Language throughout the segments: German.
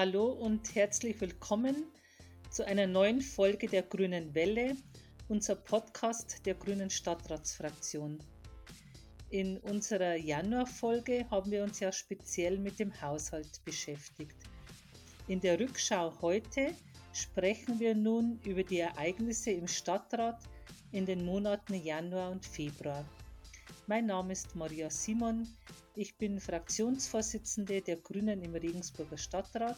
Hallo und herzlich willkommen zu einer neuen Folge der Grünen Welle, unser Podcast der Grünen Stadtratsfraktion. In unserer Januarfolge haben wir uns ja speziell mit dem Haushalt beschäftigt. In der Rückschau heute sprechen wir nun über die Ereignisse im Stadtrat in den Monaten Januar und Februar. Mein Name ist Maria Simon. Ich bin Fraktionsvorsitzende der Grünen im Regensburger Stadtrat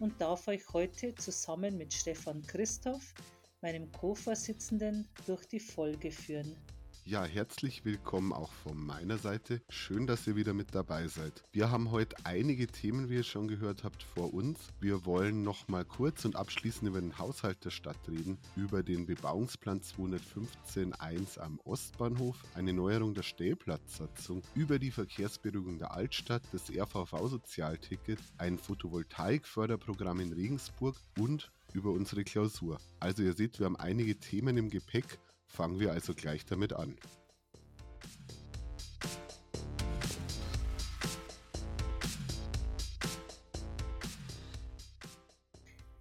und darf euch heute zusammen mit Stefan Christoph, meinem Co-Vorsitzenden, durch die Folge führen. Ja, herzlich willkommen auch von meiner Seite. Schön, dass ihr wieder mit dabei seid. Wir haben heute einige Themen, wie ihr schon gehört habt, vor uns. Wir wollen noch mal kurz und abschließend über den Haushalt der Stadt reden, über den Bebauungsplan 215.1 am Ostbahnhof, eine Neuerung der Stellplatzsatzung, über die Verkehrsberuhigung der Altstadt, das RVV-Sozialticket, ein Photovoltaikförderprogramm in Regensburg und über unsere Klausur. Also ihr seht, wir haben einige Themen im Gepäck Fangen wir also gleich damit an.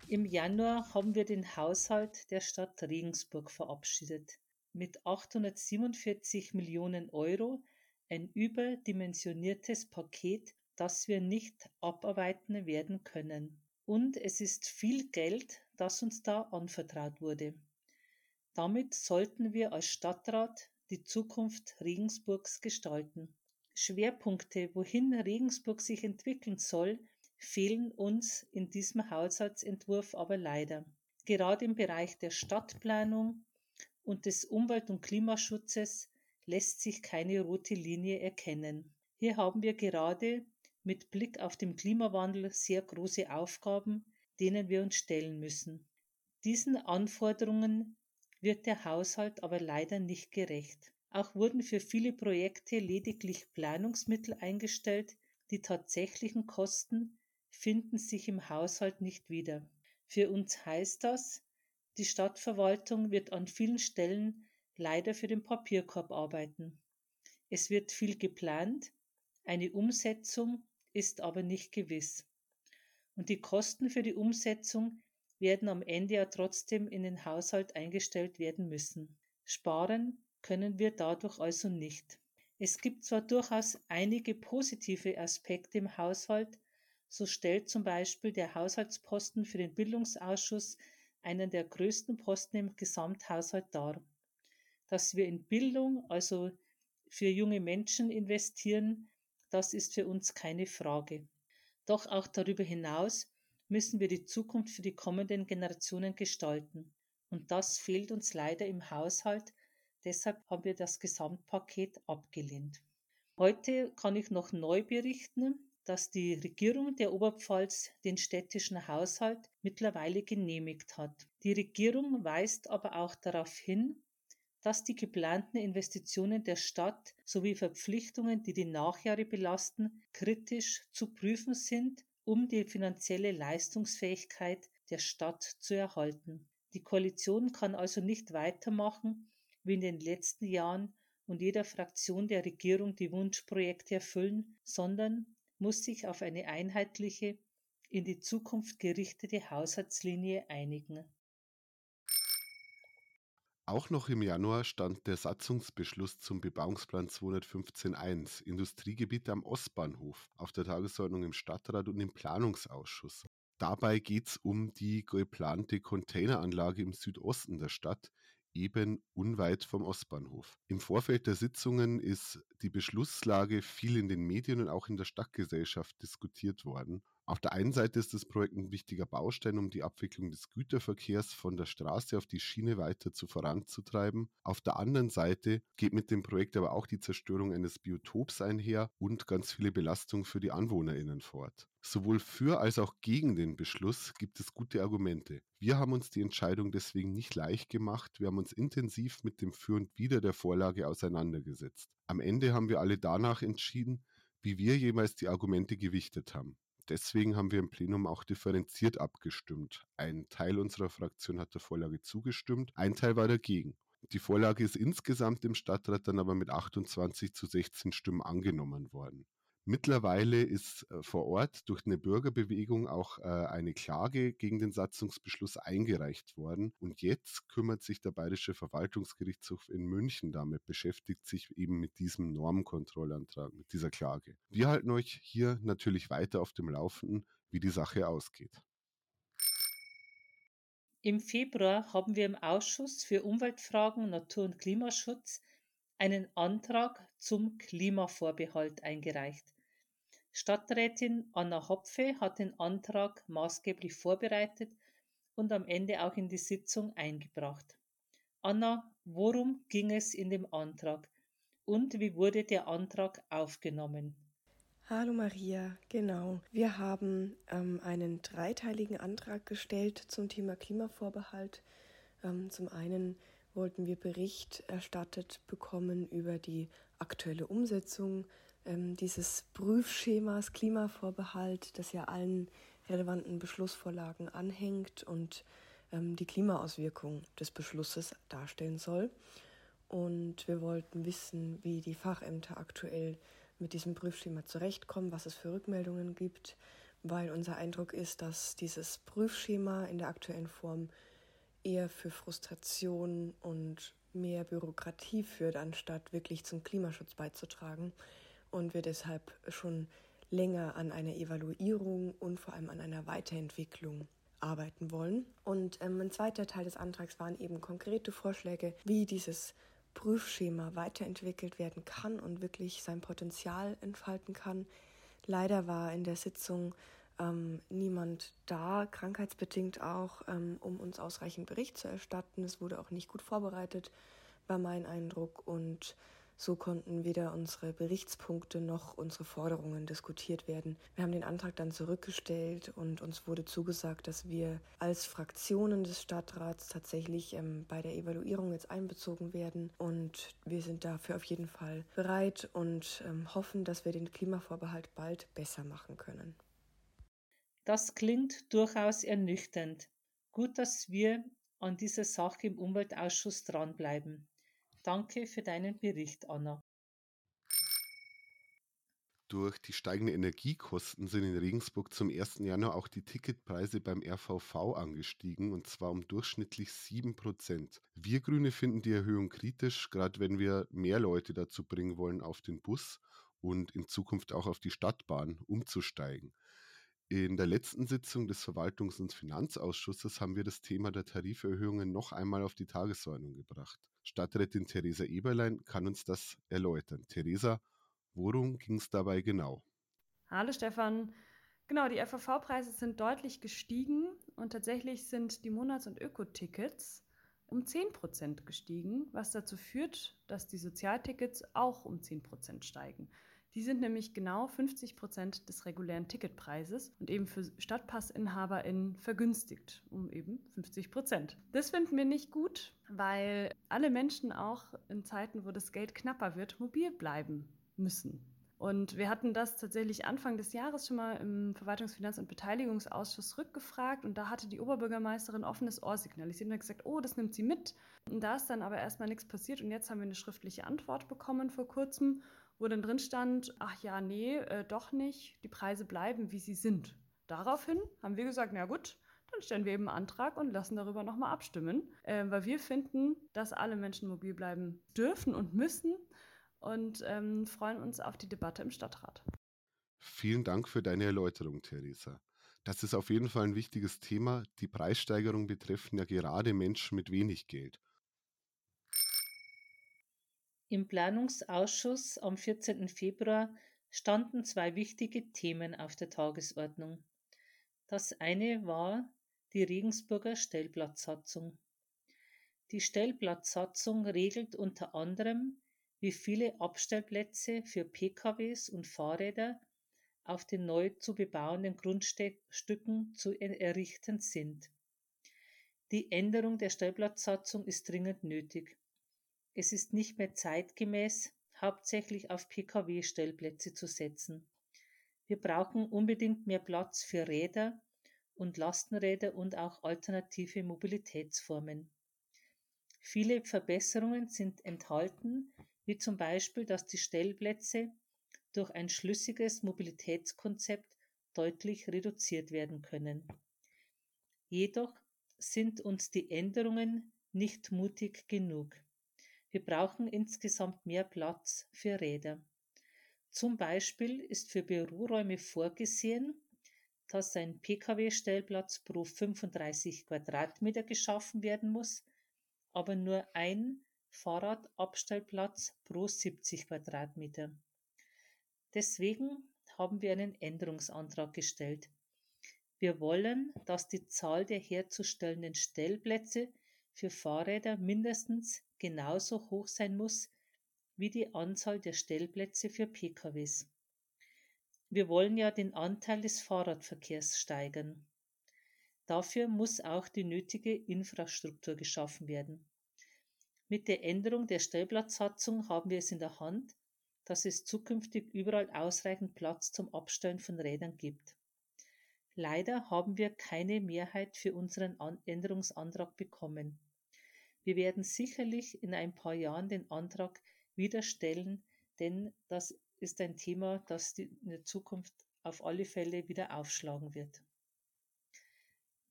Im Januar haben wir den Haushalt der Stadt Regensburg verabschiedet. Mit 847 Millionen Euro ein überdimensioniertes Paket, das wir nicht abarbeiten werden können. Und es ist viel Geld, das uns da anvertraut wurde. Damit sollten wir als Stadtrat die Zukunft Regensburgs gestalten. Schwerpunkte, wohin Regensburg sich entwickeln soll, fehlen uns in diesem Haushaltsentwurf aber leider. Gerade im Bereich der Stadtplanung und des Umwelt- und Klimaschutzes lässt sich keine rote Linie erkennen. Hier haben wir gerade mit Blick auf den Klimawandel sehr große Aufgaben, denen wir uns stellen müssen. Diesen Anforderungen wird der Haushalt aber leider nicht gerecht. Auch wurden für viele Projekte lediglich Planungsmittel eingestellt, die tatsächlichen Kosten finden sich im Haushalt nicht wieder. Für uns heißt das, die Stadtverwaltung wird an vielen Stellen leider für den Papierkorb arbeiten. Es wird viel geplant, eine Umsetzung ist aber nicht gewiss. Und die Kosten für die Umsetzung werden am Ende ja trotzdem in den Haushalt eingestellt werden müssen. Sparen können wir dadurch also nicht. Es gibt zwar durchaus einige positive Aspekte im Haushalt, so stellt zum Beispiel der Haushaltsposten für den Bildungsausschuss einen der größten Posten im Gesamthaushalt dar. Dass wir in Bildung, also für junge Menschen investieren, das ist für uns keine Frage. Doch auch darüber hinaus müssen wir die Zukunft für die kommenden Generationen gestalten. Und das fehlt uns leider im Haushalt. Deshalb haben wir das Gesamtpaket abgelehnt. Heute kann ich noch neu berichten, dass die Regierung der Oberpfalz den städtischen Haushalt mittlerweile genehmigt hat. Die Regierung weist aber auch darauf hin, dass die geplanten Investitionen der Stadt sowie Verpflichtungen, die die Nachjahre belasten, kritisch zu prüfen sind um die finanzielle Leistungsfähigkeit der Stadt zu erhalten. Die Koalition kann also nicht weitermachen wie in den letzten Jahren und jeder Fraktion der Regierung die Wunschprojekte erfüllen, sondern muss sich auf eine einheitliche, in die Zukunft gerichtete Haushaltslinie einigen. Auch noch im Januar stand der Satzungsbeschluss zum Bebauungsplan 215.1 Industriegebiete am Ostbahnhof auf der Tagesordnung im Stadtrat und im Planungsausschuss. Dabei geht es um die geplante Containeranlage im Südosten der Stadt, eben unweit vom Ostbahnhof. Im Vorfeld der Sitzungen ist die Beschlusslage viel in den Medien und auch in der Stadtgesellschaft diskutiert worden. Auf der einen Seite ist das Projekt ein wichtiger Baustein, um die Abwicklung des Güterverkehrs von der Straße auf die Schiene weiter zu voranzutreiben. Auf der anderen Seite geht mit dem Projekt aber auch die Zerstörung eines Biotops einher und ganz viele Belastungen für die AnwohnerInnen fort. Sowohl für als auch gegen den Beschluss gibt es gute Argumente. Wir haben uns die Entscheidung deswegen nicht leicht gemacht. Wir haben uns intensiv mit dem Für und Wider der Vorlage auseinandergesetzt. Am Ende haben wir alle danach entschieden, wie wir jeweils die Argumente gewichtet haben. Deswegen haben wir im Plenum auch differenziert abgestimmt. Ein Teil unserer Fraktion hat der Vorlage zugestimmt, ein Teil war dagegen. Die Vorlage ist insgesamt im Stadtrat dann aber mit 28 zu 16 Stimmen angenommen worden. Mittlerweile ist äh, vor Ort durch eine Bürgerbewegung auch äh, eine Klage gegen den Satzungsbeschluss eingereicht worden. Und jetzt kümmert sich der Bayerische Verwaltungsgerichtshof in München damit, beschäftigt sich eben mit diesem Normkontrollantrag, mit dieser Klage. Wir halten euch hier natürlich weiter auf dem Laufenden, wie die Sache ausgeht. Im Februar haben wir im Ausschuss für Umweltfragen, Natur- und Klimaschutz einen Antrag zum Klimavorbehalt eingereicht. Stadträtin Anna Hopfe hat den Antrag maßgeblich vorbereitet und am Ende auch in die Sitzung eingebracht. Anna, worum ging es in dem Antrag und wie wurde der Antrag aufgenommen? Hallo Maria, genau. Wir haben ähm, einen dreiteiligen Antrag gestellt zum Thema Klimavorbehalt. Ähm, zum einen wollten wir Bericht erstattet bekommen über die aktuelle Umsetzung ähm, dieses Prüfschemas Klimavorbehalt, das ja allen relevanten Beschlussvorlagen anhängt und ähm, die Klimaauswirkung des Beschlusses darstellen soll. Und wir wollten wissen, wie die Fachämter aktuell mit diesem Prüfschema zurechtkommen, was es für Rückmeldungen gibt, weil unser Eindruck ist, dass dieses Prüfschema in der aktuellen Form eher für Frustration und mehr Bürokratie führt, anstatt wirklich zum Klimaschutz beizutragen. Und wir deshalb schon länger an einer Evaluierung und vor allem an einer Weiterentwicklung arbeiten wollen. Und ähm, ein zweiter Teil des Antrags waren eben konkrete Vorschläge, wie dieses Prüfschema weiterentwickelt werden kann und wirklich sein Potenzial entfalten kann. Leider war in der Sitzung ähm, niemand da, krankheitsbedingt auch, ähm, um uns ausreichend Bericht zu erstatten. Es wurde auch nicht gut vorbereitet, war mein Eindruck. Und so konnten weder unsere Berichtspunkte noch unsere Forderungen diskutiert werden. Wir haben den Antrag dann zurückgestellt und uns wurde zugesagt, dass wir als Fraktionen des Stadtrats tatsächlich ähm, bei der Evaluierung jetzt einbezogen werden. Und wir sind dafür auf jeden Fall bereit und ähm, hoffen, dass wir den Klimavorbehalt bald besser machen können. Das klingt durchaus ernüchternd. Gut, dass wir an dieser Sache im Umweltausschuss dranbleiben. Danke für deinen Bericht, Anna. Durch die steigenden Energiekosten sind in Regensburg zum 1. Januar auch die Ticketpreise beim RVV angestiegen und zwar um durchschnittlich 7%. Wir Grüne finden die Erhöhung kritisch, gerade wenn wir mehr Leute dazu bringen wollen, auf den Bus und in Zukunft auch auf die Stadtbahn umzusteigen. In der letzten Sitzung des Verwaltungs- und Finanzausschusses haben wir das Thema der Tariferhöhungen noch einmal auf die Tagesordnung gebracht. Stadträtin Theresa Eberlein kann uns das erläutern. Theresa, worum ging es dabei genau? Hallo Stefan. Genau, die FVV-Preise sind deutlich gestiegen und tatsächlich sind die Monats- und Ökotickets um 10% gestiegen, was dazu führt, dass die Sozialtickets auch um 10% steigen. Die sind nämlich genau 50 Prozent des regulären Ticketpreises und eben für StadtpassinhaberInnen vergünstigt, um eben 50 Prozent. Das finden wir nicht gut, weil alle Menschen auch in Zeiten, wo das Geld knapper wird, mobil bleiben müssen. Und wir hatten das tatsächlich Anfang des Jahres schon mal im Verwaltungsfinanz- und Beteiligungsausschuss rückgefragt und da hatte die Oberbürgermeisterin offenes Ohr signalisiert und hat gesagt, oh, das nimmt sie mit. Und da ist dann aber erstmal nichts passiert und jetzt haben wir eine schriftliche Antwort bekommen vor kurzem wo dann drin stand, ach ja, nee, äh, doch nicht, die Preise bleiben, wie sie sind. Daraufhin haben wir gesagt, na gut, dann stellen wir eben einen Antrag und lassen darüber nochmal abstimmen, äh, weil wir finden, dass alle Menschen mobil bleiben dürfen und müssen und ähm, freuen uns auf die Debatte im Stadtrat. Vielen Dank für deine Erläuterung, Theresa. Das ist auf jeden Fall ein wichtiges Thema. Die Preissteigerungen betreffen ja gerade Menschen mit wenig Geld. Im Planungsausschuss am 14. Februar standen zwei wichtige Themen auf der Tagesordnung. Das eine war die Regensburger Stellplatzsatzung. Die Stellplatzsatzung regelt unter anderem, wie viele Abstellplätze für PKWs und Fahrräder auf den neu zu bebauenden Grundstücken zu errichten sind. Die Änderung der Stellplatzsatzung ist dringend nötig. Es ist nicht mehr zeitgemäß, hauptsächlich auf Pkw-Stellplätze zu setzen. Wir brauchen unbedingt mehr Platz für Räder und Lastenräder und auch alternative Mobilitätsformen. Viele Verbesserungen sind enthalten, wie zum Beispiel, dass die Stellplätze durch ein schlüssiges Mobilitätskonzept deutlich reduziert werden können. Jedoch sind uns die Änderungen nicht mutig genug. Wir brauchen insgesamt mehr Platz für Räder. Zum Beispiel ist für Büroräume vorgesehen, dass ein Pkw-Stellplatz pro 35 Quadratmeter geschaffen werden muss, aber nur ein Fahrradabstellplatz pro 70 Quadratmeter. Deswegen haben wir einen Änderungsantrag gestellt. Wir wollen, dass die Zahl der herzustellenden Stellplätze für Fahrräder mindestens genauso hoch sein muss wie die Anzahl der Stellplätze für PKWs. Wir wollen ja den Anteil des Fahrradverkehrs steigern. Dafür muss auch die nötige Infrastruktur geschaffen werden. Mit der Änderung der Stellplatzsatzung haben wir es in der Hand, dass es zukünftig überall ausreichend Platz zum Abstellen von Rädern gibt. Leider haben wir keine Mehrheit für unseren Änderungsantrag bekommen. Wir werden sicherlich in ein paar Jahren den Antrag wieder stellen, denn das ist ein Thema, das in der Zukunft auf alle Fälle wieder aufschlagen wird.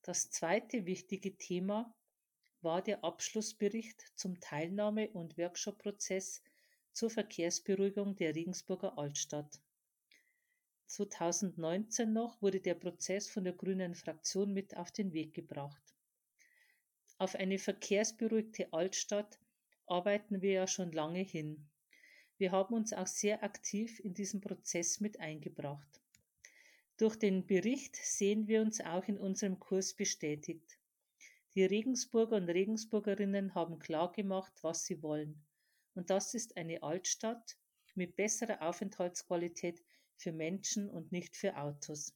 Das zweite wichtige Thema war der Abschlussbericht zum Teilnahme- und Workshop-Prozess zur Verkehrsberuhigung der Regensburger Altstadt. 2019 noch wurde der Prozess von der Grünen Fraktion mit auf den Weg gebracht. Auf eine verkehrsberuhigte Altstadt arbeiten wir ja schon lange hin. Wir haben uns auch sehr aktiv in diesen Prozess mit eingebracht. Durch den Bericht sehen wir uns auch in unserem Kurs bestätigt. Die Regensburger und Regensburgerinnen haben klargemacht, was sie wollen. Und das ist eine Altstadt mit besserer Aufenthaltsqualität für Menschen und nicht für Autos.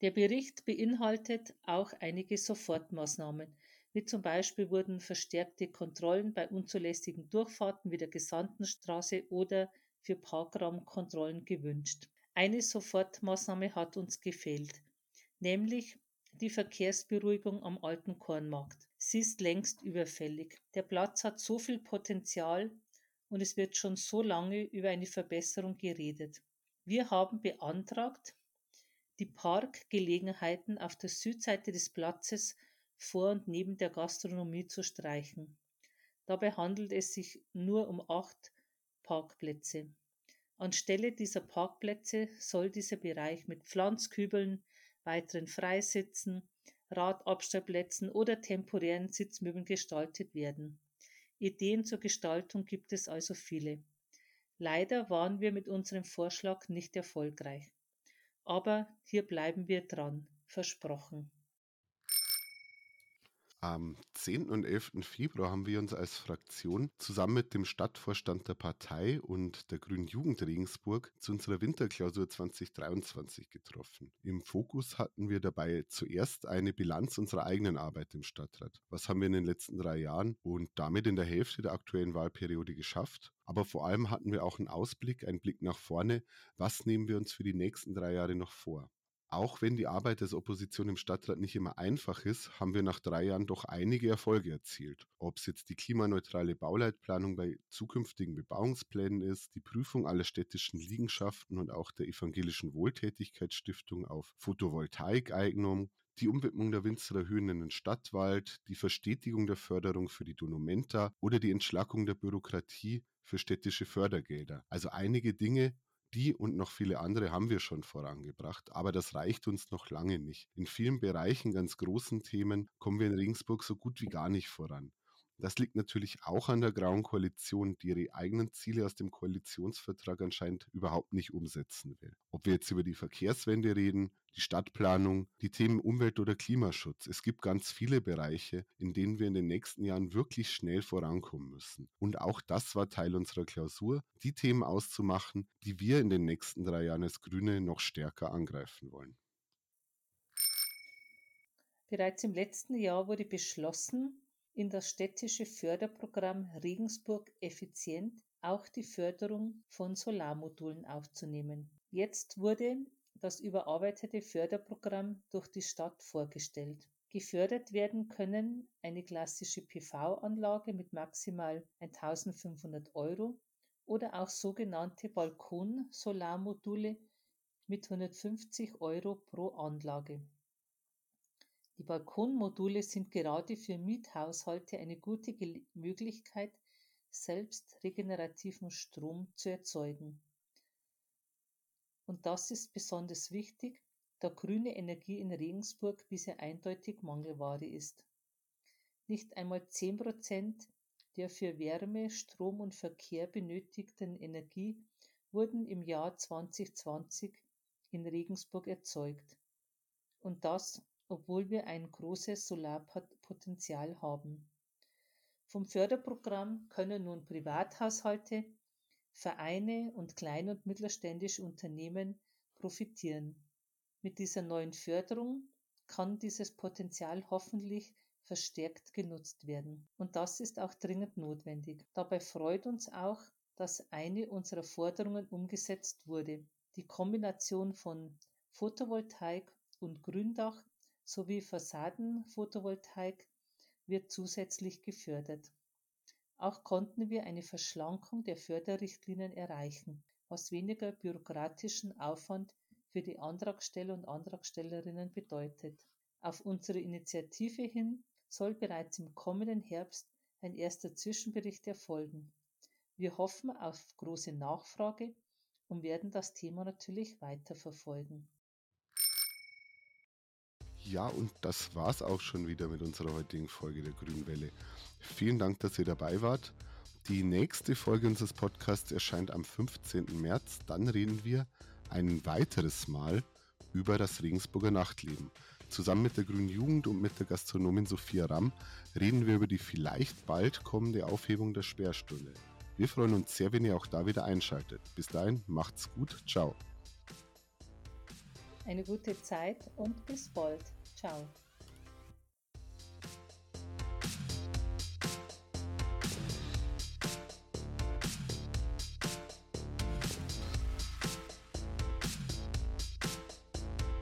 Der Bericht beinhaltet auch einige Sofortmaßnahmen, wie zum Beispiel wurden verstärkte Kontrollen bei unzulässigen Durchfahrten wie der Gesandtenstraße oder für Parkraumkontrollen gewünscht. Eine Sofortmaßnahme hat uns gefehlt, nämlich die Verkehrsberuhigung am alten Kornmarkt. Sie ist längst überfällig. Der Platz hat so viel Potenzial und es wird schon so lange über eine Verbesserung geredet. Wir haben beantragt, die Parkgelegenheiten auf der Südseite des Platzes vor und neben der Gastronomie zu streichen. Dabei handelt es sich nur um acht Parkplätze. Anstelle dieser Parkplätze soll dieser Bereich mit Pflanzkübeln, weiteren Freisitzen, Radabstellplätzen oder temporären Sitzmöbeln gestaltet werden. Ideen zur Gestaltung gibt es also viele. Leider waren wir mit unserem Vorschlag nicht erfolgreich. Aber hier bleiben wir dran, versprochen. Am 10. und 11. Februar haben wir uns als Fraktion zusammen mit dem Stadtvorstand der Partei und der Grünen Jugend Regensburg zu unserer Winterklausur 2023 getroffen. Im Fokus hatten wir dabei zuerst eine Bilanz unserer eigenen Arbeit im Stadtrat. Was haben wir in den letzten drei Jahren und damit in der Hälfte der aktuellen Wahlperiode geschafft? Aber vor allem hatten wir auch einen Ausblick, einen Blick nach vorne. Was nehmen wir uns für die nächsten drei Jahre noch vor? Auch wenn die Arbeit des Opposition im Stadtrat nicht immer einfach ist, haben wir nach drei Jahren doch einige Erfolge erzielt. Ob es jetzt die klimaneutrale Bauleitplanung bei zukünftigen Bebauungsplänen ist, die Prüfung aller städtischen Liegenschaften und auch der evangelischen Wohltätigkeitsstiftung auf Photovoltaikeignung, die Umwidmung der Winzerer Höhen in den Stadtwald, die Verstetigung der Förderung für die Donumenta oder die Entschlackung der Bürokratie für städtische Fördergelder. Also einige Dinge, die und noch viele andere haben wir schon vorangebracht, aber das reicht uns noch lange nicht. In vielen Bereichen, ganz großen Themen, kommen wir in Regensburg so gut wie gar nicht voran. Das liegt natürlich auch an der Grauen Koalition, die ihre eigenen Ziele aus dem Koalitionsvertrag anscheinend überhaupt nicht umsetzen will. Ob wir jetzt über die Verkehrswende reden, die Stadtplanung, die Themen Umwelt oder Klimaschutz. Es gibt ganz viele Bereiche, in denen wir in den nächsten Jahren wirklich schnell vorankommen müssen. Und auch das war Teil unserer Klausur, die Themen auszumachen, die wir in den nächsten drei Jahren als Grüne noch stärker angreifen wollen. Bereits im letzten Jahr wurde beschlossen, in das städtische Förderprogramm Regensburg effizient auch die Förderung von Solarmodulen aufzunehmen. Jetzt wurde das überarbeitete Förderprogramm durch die Stadt vorgestellt. Gefördert werden können eine klassische PV-Anlage mit maximal 1500 Euro oder auch sogenannte Balkon-Solarmodule mit 150 Euro pro Anlage. Die Balkonmodule sind gerade für Miethaushalte eine gute Möglichkeit, selbst regenerativen Strom zu erzeugen. Und das ist besonders wichtig, da grüne Energie in Regensburg bisher eindeutig Mangelware ist. Nicht einmal 10 Prozent der für Wärme, Strom und Verkehr benötigten Energie wurden im Jahr 2020 in Regensburg erzeugt. Und das, obwohl wir ein großes Solarpotenzial haben. Vom Förderprogramm können nun Privathaushalte, Vereine und klein- und mittelständische Unternehmen profitieren. Mit dieser neuen Förderung kann dieses Potenzial hoffentlich verstärkt genutzt werden. Und das ist auch dringend notwendig. Dabei freut uns auch, dass eine unserer Forderungen umgesetzt wurde. Die Kombination von Photovoltaik und Gründach sowie Fassadenphotovoltaik wird zusätzlich gefördert. Auch konnten wir eine Verschlankung der Förderrichtlinien erreichen, was weniger bürokratischen Aufwand für die Antragsteller und Antragstellerinnen bedeutet. Auf unsere Initiative hin soll bereits im kommenden Herbst ein erster Zwischenbericht erfolgen. Wir hoffen auf große Nachfrage und werden das Thema natürlich weiterverfolgen. Ja, und das war's auch schon wieder mit unserer heutigen Folge der Grünwelle. Vielen Dank, dass ihr dabei wart. Die nächste Folge unseres Podcasts erscheint am 15. März. Dann reden wir ein weiteres Mal über das Regensburger Nachtleben. Zusammen mit der Grünen Jugend und mit der Gastronomin Sophia Ramm reden wir über die vielleicht bald kommende Aufhebung der Sperrstunde. Wir freuen uns sehr, wenn ihr auch da wieder einschaltet. Bis dahin, macht's gut. Ciao. Eine gute Zeit und bis bald. Ciao.